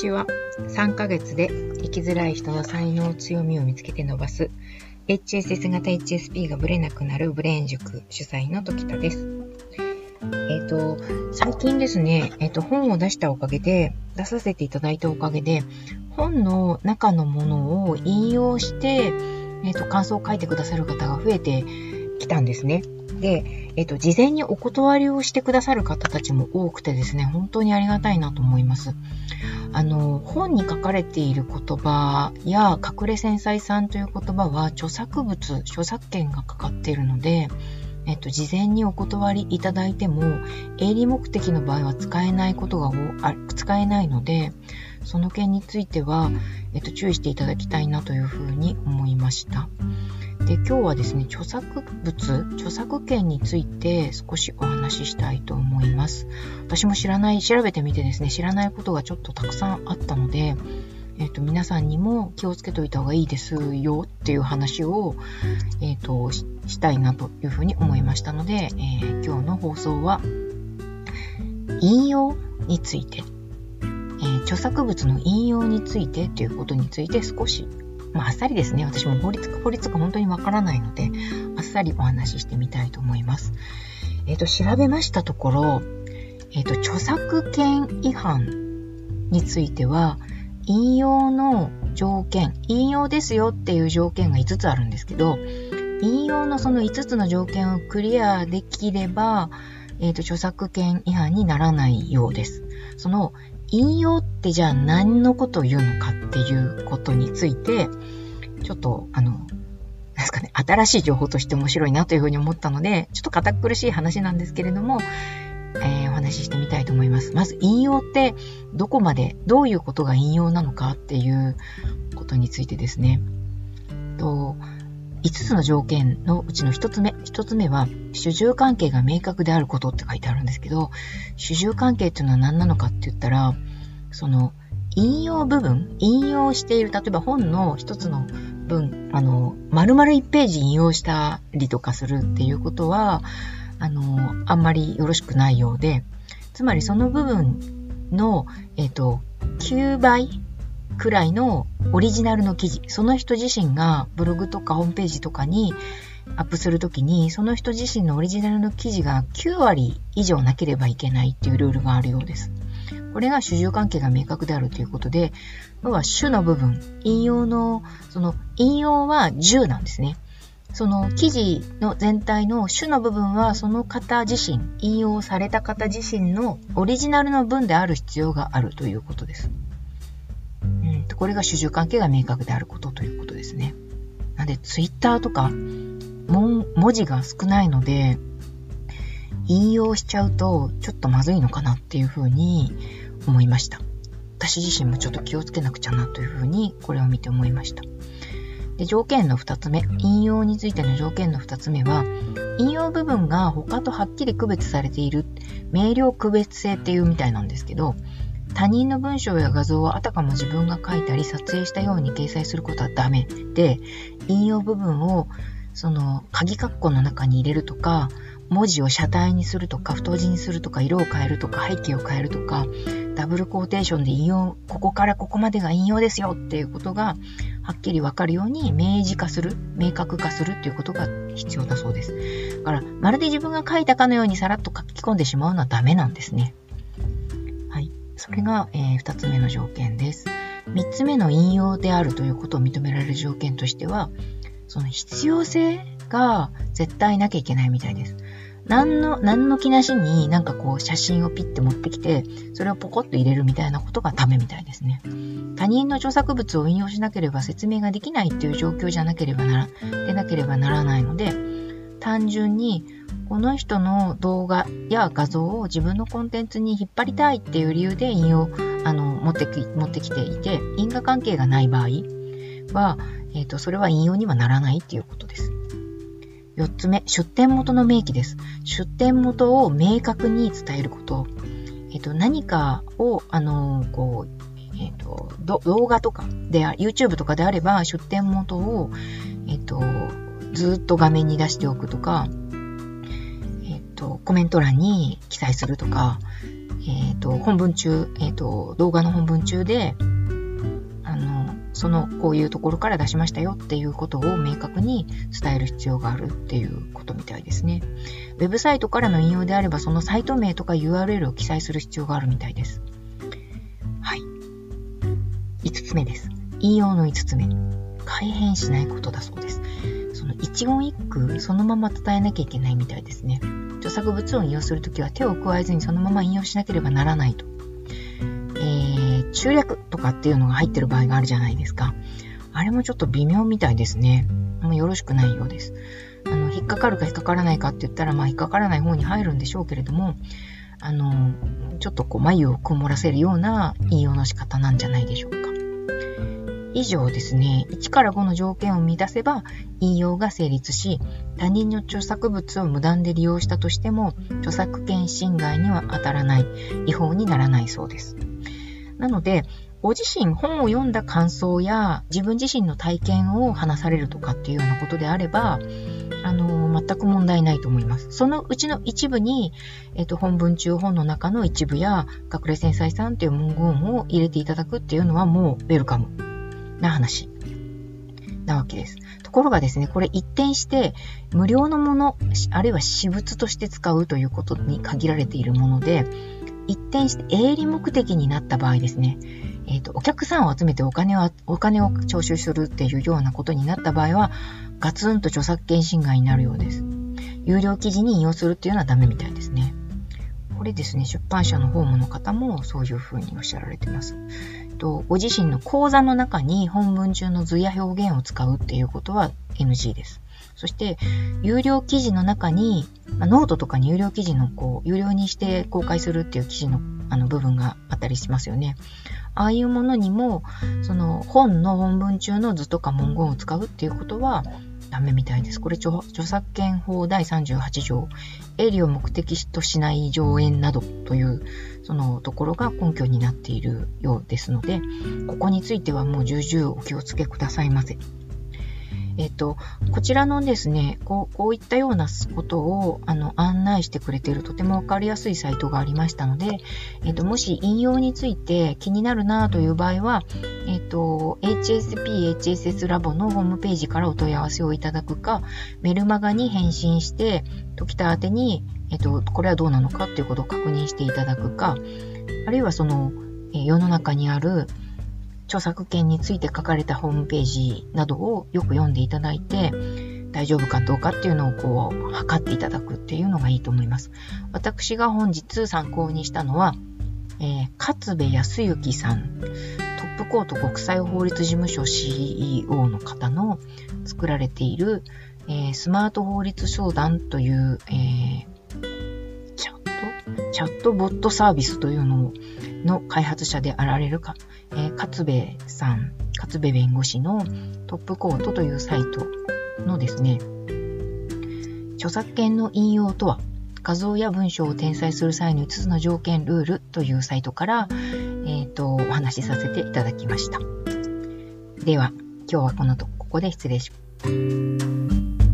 ちは。3ヶ月で生きづらい人の才能、強みを見つけて伸ばす HSS 型 HSP がブレなくなるブレーン塾主催の時田です。えっ、ー、と、最近ですね、えっ、ー、と、本を出したおかげで、出させていただいたおかげで、本の中のものを引用して、えっ、ー、と、感想を書いてくださる方が増えてきたんですね。で、えっ、と、事前にお断りをしてくださる方たちも多くてですね、本当にありがたいなと思います。あの、本に書かれている言葉や、隠れ繊細さんという言葉は、著作物、著作権がかかっているので、えっと、事前にお断りいただいても、営利目的の場合は使えないことが使えないので、その件については、えっと、注意していただきたいなというふうに思いました。で、今日はですね、著作物、著作権について少しお話ししたいと思います。私も知らない、調べてみてですね、知らないことがちょっとたくさんあったので、え、ー、と、皆さんにも気をつけておいた方がいいですよっていう話を、え、ー、とし、したいなというふうに思いましたので、えー、今日の放送は、引用について、え著作物の引用についてということについて少しまあ、あっさりですね。私も法律か法律か本当にわからないので、あっさりお話ししてみたいと思います。えっ、ー、と、調べましたところ、えっ、ー、と、著作権違反については、引用の条件、引用ですよっていう条件が5つあるんですけど、引用のその5つの条件をクリアできれば、えっ、ー、と、著作権違反にならないようです。その引用ってじゃあ何のことを言うのかっていうことについて、ちょっと、あの、ですかね、新しい情報として面白いなというふうに思ったので、ちょっと堅苦しい話なんですけれども、えー、お話ししてみたいと思います。まず、引用ってどこまで、どういうことが引用なのかっていうことについてですね。と5つの条件のうちの1つ目、1つ目は、主従関係が明確であることって書いてあるんですけど、主従関係っていうのは何なのかって言ったら、その、引用部分、引用している、例えば本の一つの文、あの、丸々1ページ引用したりとかするっていうことは、あの、あんまりよろしくないようで、つまりその部分の、えっ、と、9倍くらいのオリジナルの記事、その人自身がブログとかホームページとかにアップするときに、その人自身のオリジナルの記事が9割以上なければいけないっていうルールがあるようです。これが主従関係が明確であるということで、要は主の部分、引用の、その引用は10なんですね。その記事の全体の主の部分はその方自身、引用された方自身のオリジナルの文である必要があるということです。うんと、これが主従関係が明確であることということですね。なんで、ツイッターとか、文字が少ないので、引用しちゃうと、ちょっとまずいのかなっていうふうに思いました。私自身もちょっと気をつけなくちゃなというふうに、これを見て思いました。で条件の2つ目、引用についての条件の2つ目は、引用部分が他とはっきり区別されている、明瞭区別性っていうみたいなんですけど、他人の文章や画像はあたかも自分が書いたり撮影したように掲載することはダメで、引用部分をその鍵括弧の中に入れるとか、文字を車体にするとか、太字にするとか、色を変えるとか、背景を変えるとか、ダブルコーテーションで引用、ここからここまでが引用ですよっていうことが、はっきりわかるように明示化する、明確化するっていうことが必要だそうです。だから、まるで自分が書いたかのようにさらっと書き込んでしまうのはダメなんですね。それが、えー、2つ目の条件です。3つ目の引用であるということを認められる条件としては、その必要性が絶対なきゃいけないみたいです。何の、何の気なしになんかこう写真をピッて持ってきて、それをポコッと入れるみたいなことがダメみたいですね。他人の著作物を引用しなければ説明ができないっていう状況じゃなければなら、でなければならないので、単純にこの人の動画や画像を自分のコンテンツに引っ張りたいっていう理由で引用、あの、持ってき、持ってきていて、因果関係がない場合は、えっ、ー、と、それは引用にはならないっていうことです。4つ目、出典元の明記です。出典元を明確に伝えること。えっ、ー、と、何かを、あの、こう、えっ、と、動画とかで、YouTube とかであれば、出典元を、えっ、と、ずっと画面に出しておくとか、と、コメント欄に記載するとか、えっ、ー、と、本文中、えっ、ー、と、動画の本文中で、あの、その、こういうところから出しましたよっていうことを明確に伝える必要があるっていうことみたいですね。ウェブサイトからの引用であれば、そのサイト名とか URL を記載する必要があるみたいです。はい。5つ目です。引用の5つ目。改変しないことだそうです。その一言一句そのまま伝えなきゃいけないみたいですね。著作物を引用するときは手を加えずにそのまま引用しなければならないと。えー、中略とかっていうのが入ってる場合があるじゃないですか。あれもちょっと微妙みたいですね。もうよろしくないようです。あの、引っかかるか引っかからないかって言ったら、まあ引っかからない方に入るんでしょうけれども、あの、ちょっとこう眉を曇らせるような引用の仕方なんじゃないでしょうか。以上ですね、1から5の条件を満たせば引用が成立し、他人の著作物を無断で利用したとしても、著作権侵害には当たらない、違法にならないそうです。なので、ご自身本を読んだ感想や自分自身の体験を話されるとかっていうようなことであれば、あの、全く問題ないと思います。そのうちの一部に、えっ、と、本文中本の中の一部や、隠れ繊細さんっていう文言を入れていただくっていうのはもうウェルカムな話なわけです。ところがですね、これ一転して無料のもの、あるいは私物として使うということに限られているもので、一転して営利目的になった場合ですね、え、ー、と、お客さんを集めてお金を、お金を徴収するっていうようなことになった場合は、ガツンと著作権侵害になるようです。有料記事に引用するっていうのはダメみたいですね。これですね、出版社のホームの方もそういうふうにおっしゃられてます。と、ご自身の講座の中に本文中の図や表現を使うっていうことは NG です。そして、有料記事の中に、まあ、ノートとかに有料記事のこう、有料にして公開するっていう記事のあの部分があったりしますよね。ああいうものにも、その本の本文中の図とか文言を使うっていうことは、ダメみたいです。これ著作権法第38条、営利を目的としない上演などというそのところが根拠になっているようですので、ここについてはもう重々お気をつけくださいませ。えっ、と、こちらのですね、こうこういったようなことをあの案内してくれているとてもわかりやすいサイトがありましたので、えっ、と、もし引用について気になるなという場合は、えっ、と、HSP、HSS ラボのホームページからお問い合わせをいただくか、メルマガに返信して、時田宛に、えっ、と、これはどうなのかっていうことを確認していただくか、あるいはその、世の中にある著作権について書かれたホームページなどをよく読んでいただいて、大丈夫かどうかっていうのをこう、測っていただくっていうのがいいと思います。私が本日参考にしたのは、えー、勝部康之さん、トップコート国際法律事務所 CEO の方の作られている、えー、スマート法律相談という、えー、チャットボットサービスというのの開発者であられるか、えー、勝部さん、勝部弁護士のトップコートというサイトのですね、著作権の引用とは、画像や文章を転載する際の5つの条件ルールというサイトから、えーと、お話しさせていただきました。では、今日はこのとここで失礼します。